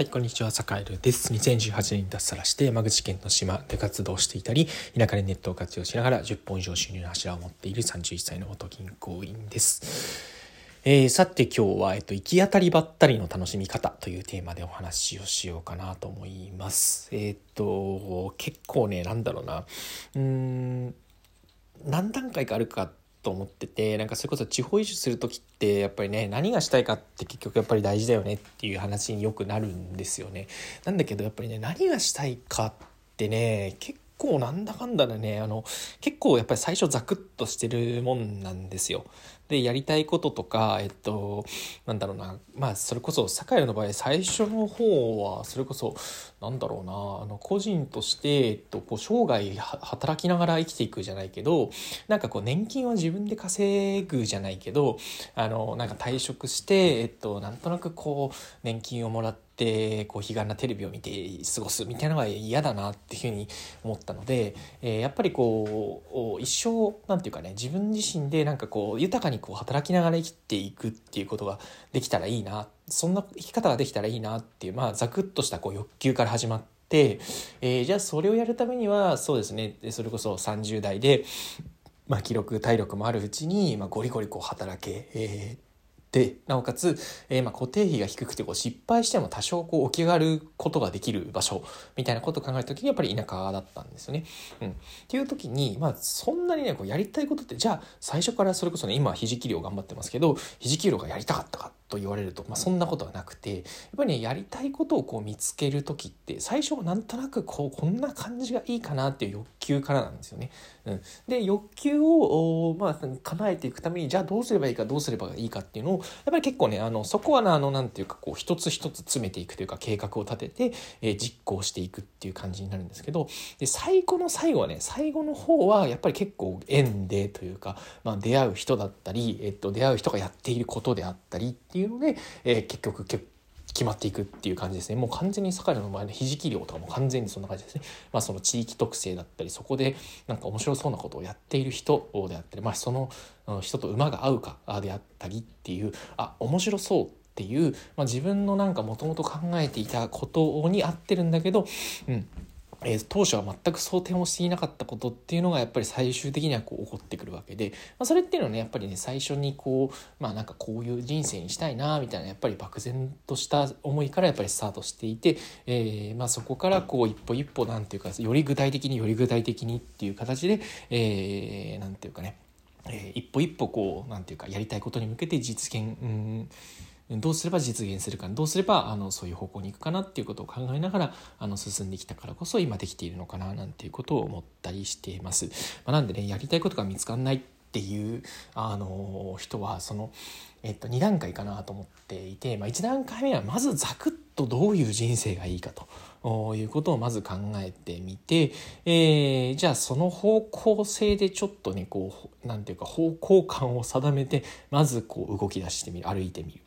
はい、こんにちは、坂井です。2018年に脱サラして山口県の島で活動していたり、田舎でネットを活用しながら10本以上収入の柱を持っている31歳の元銀行員です。えー、さて今日は、えっと、行き当たりばったりの楽しみ方というテーマでお話をしようかなと思います。えー、っと、結構ね、なんだろうな、うん、何段階かあるかと思っててなんかそれこそ地方移住する時ってやっぱりね何がしたいかって結局やっぱり大事だよねっていう話によくなるんですよね。なんだけどやっぱりね何がしたいかってね結構なんだかんだでねあの結構やっぱり最初ザクッとしてるもんなんですよ。でやりたいこととかえっとなんだろうなまあそれこそ酒井の場合最初の方はそれこそなんだろうなあの個人として、えっと、こう生涯働きながら生きていくじゃないけどなんかこう年金は自分で稼ぐじゃないけどあのなんか退職して、えっと、なんとなくこう年金をもらってでこう彼岸なテレビを見て過ごすみたいなのが嫌だなっていうふうに思ったので、えー、やっぱりこう一生なんていうかね自分自身でなんかこう豊かにこう働きながら生きていくっていうことができたらいいなそんな生き方ができたらいいなっていうまあざくっとしたこう欲求から始まって、えー、じゃあそれをやるためにはそうですねそれこそ30代で、まあ、記録体力もあるうちに、まあ、ゴリゴリこう働け、えーでなおかつ、えー、まあ固定費が低くてこう失敗しても多少こう起き上がることができる場所みたいなことを考えた時にやっぱり田舎だったんですよね。うん、っていう時に、まあ、そんなにねこうやりたいことってじゃあ最初からそれこそね今ひじき漁頑張ってますけどひじき漁がやりたかったかと言われると、まあ、そんなことはなくてやっぱりねやりたいことをこう見つける時って最初はなんとなくこうこんな感じがいいかなっていう欲求からなんですよね。うん、で欲求を、まあ、叶えていくためにじゃあどうすればいいかどうすればいいかっていうのをやっぱり結構ねあのそこはあのなんていうかこう一つ一つ詰めていくというか計画を立てて、えー、実行していくっていう感じになるんですけどで最後の最後はね最後の方はやっぱり結構縁でというか、まあ、出会う人だったり、えっと、出会う人がやっていることであったりっていういうので、えー、結局結決まっていくっていう感じですね。もう完全に坂井の前のひじき漁とかも完全にそんな感じですね。まあその地域特性だったりそこでなんか面白そうなことをやっている人であったりまあその人と馬が合うかであったりっていうあ面白そうっていう、まあ、自分のなんかもともと考えていたことに合ってるんだけど、うん、えー、当初は全く想定もしていなかったことっていうのがやっぱり最終的にはこう起こってくるわけで、まあ、それっていうのはねやっぱりね最初にこうまあなんかこういう人生にしたいなみたいなやっぱり漠然とした思いからやっぱりスタートしていて、えー、まあそこからこう一歩一歩なんていうかより具体的により具体的にっていう形で、えー、なんていうかね、えー、一歩一歩こうなんていうかやりたいことに向けて実現、うんどうすれば実現するかどうすればあのそういう方向に行くかなっていうことを考えながらあの進んできたからこそ今できているのかななんていうことを思ったりしています。まあ、なんでねやりたいことが見つかんないっていうあの人はその、えっと、2段階かなと思っていて、まあ、1段階目はまずざくっとどういう人生がいいかということをまず考えてみて、えー、じゃあその方向性でちょっとねこう何て言うか方向感を定めてまずこう動き出してみる歩いてみる。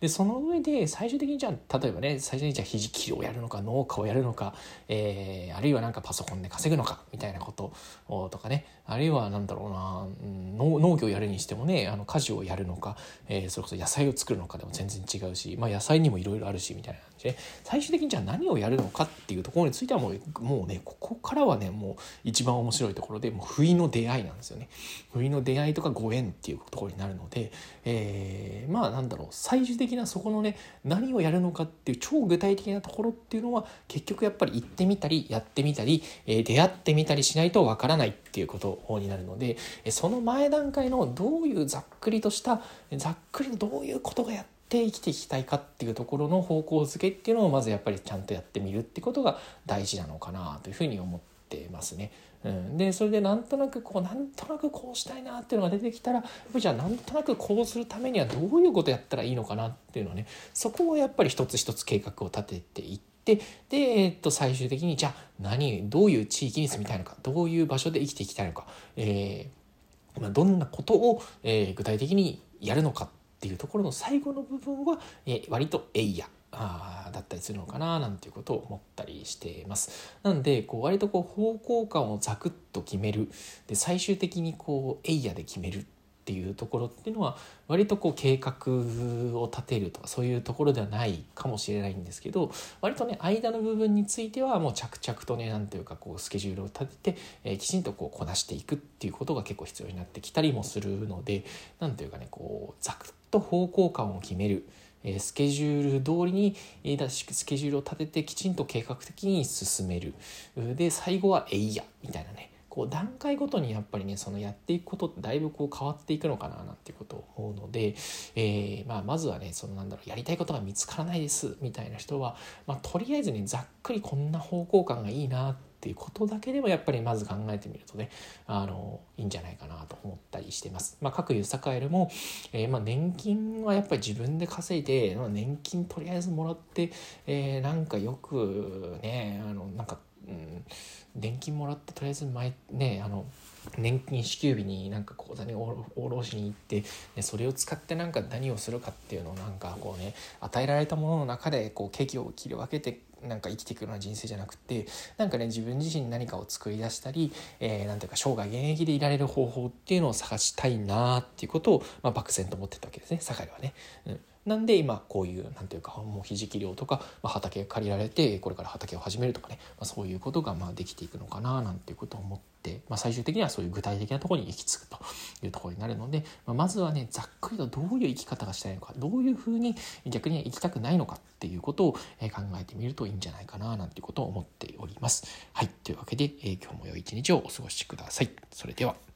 でその上で最終的にじゃあ例えばね最初にじゃあ肘切りをやるのか農家をやるのか、えー、あるいはなんかパソコンで稼ぐのかみたいなこととかね。あるいはなんだろうな、うん、農農業をやるにしてもねあの家事をやるのか、えー、それこそ野菜を作るのかでも全然違うし、まあ、野菜にもいろいろあるしみたいな感じで。最終的にじゃあ何をやるのかっていうところについてはもうもうねここからはねもう一番面白いところでもう不意の出会いなんですよね。不意の出会いとかご縁っていうところになるので、えー、まあなんだろう最終的なそこのね何をやるのかっていう超具体的なところっていうのは結局やっぱり行ってみたりやってみたり、え、出会ってみたりしないとわからないっていうことになるのでその前段階のどういうざっくりとしたざっくりとどういうことがやって生きていきたいかっていうところの方向づけっていうのをまずやっぱりちゃんとやってみるってことが大事なのかなというふうに思ってますね。うん、でそれでなんとなくこうなんとなくこうしたいなっていうのが出てきたらじゃあなんとなくこうするためにはどういうことやったらいいのかなっていうのはねそこをやっぱり一つ一つ計画を立てていって。で、え、っと最終的にじゃあ何どういう地域に住みたいのかどういう場所で生きていきたいのか、えーまあ、どんなことを、えー、具体的にやるのかっていうところの最後の部分は、えー、割と「えいや」あだったりするのかななんていうことを思ったりしています。なんでこう割とこう方向感をザクッと決めるで最終的にこうエイヤで決めるっていうところっていうのは割とこう計画を立てるとかそういうところではないかもしれないんですけど割とね間の部分についてはもう着々とね何ていうかこうスケジュールを立てて、え、きちんとこうこなしていくっていうことが結構必要になってきたりもするので何ていうかねこうざっと方向感を決める。スケジュール通りにスケジュールを立ててきちんと計画的に進める。で最後は「えいや」みたいなね。こう段階ごとにやっぱりねそのやっていくことってだいぶこう変わっていくのかななんていうことを思うので、えー、まあ、まずはねそのなんだろうやりたいことが見つからないですみたいな人は、まあ、とりあえずねざっくりこんな方向感がいいなってていうことだけでもやっぱりまず考えてみるとねあのいいんじゃないかなと思ったりしてます。まあ、各ユーサカエルも、えー、まあ、年金はやっぱり自分で稼いで、まあ、年金とりあえずもらって、えー、なんかよくねあのなんか、年金もらってとりあえず毎ねあの年金支給日になんか口座に下ろしに行って、ね、それを使ってなんか何をするかっていうのをなんかこうね与えられたものの中でこうケーキを切り分けてなんか生きていくような人生じゃなくてなんかね自分自身に何かを作り出したり、えー、ていうか生涯現役でいられる方法っていうのを探したいなっていうことを、まあ、漠然と思ってたわけですね酒井はね。うんなんで今こういうなんていうかもうひじき漁とか、まあ、畑借りられてこれから畑を始めるとかね、まあ、そういうことがまあできていくのかななんていうことを思って、まあ、最終的にはそういう具体的なところに行き着くというところになるので、まあ、まずはねざっくりとどういう生き方がしたいのかどういうふうに逆に生きたくないのかっていうことを考えてみるといいんじゃないかななんていうことを思っております。はいというわけで、えー、今日も良い一日をお過ごしください。それでは。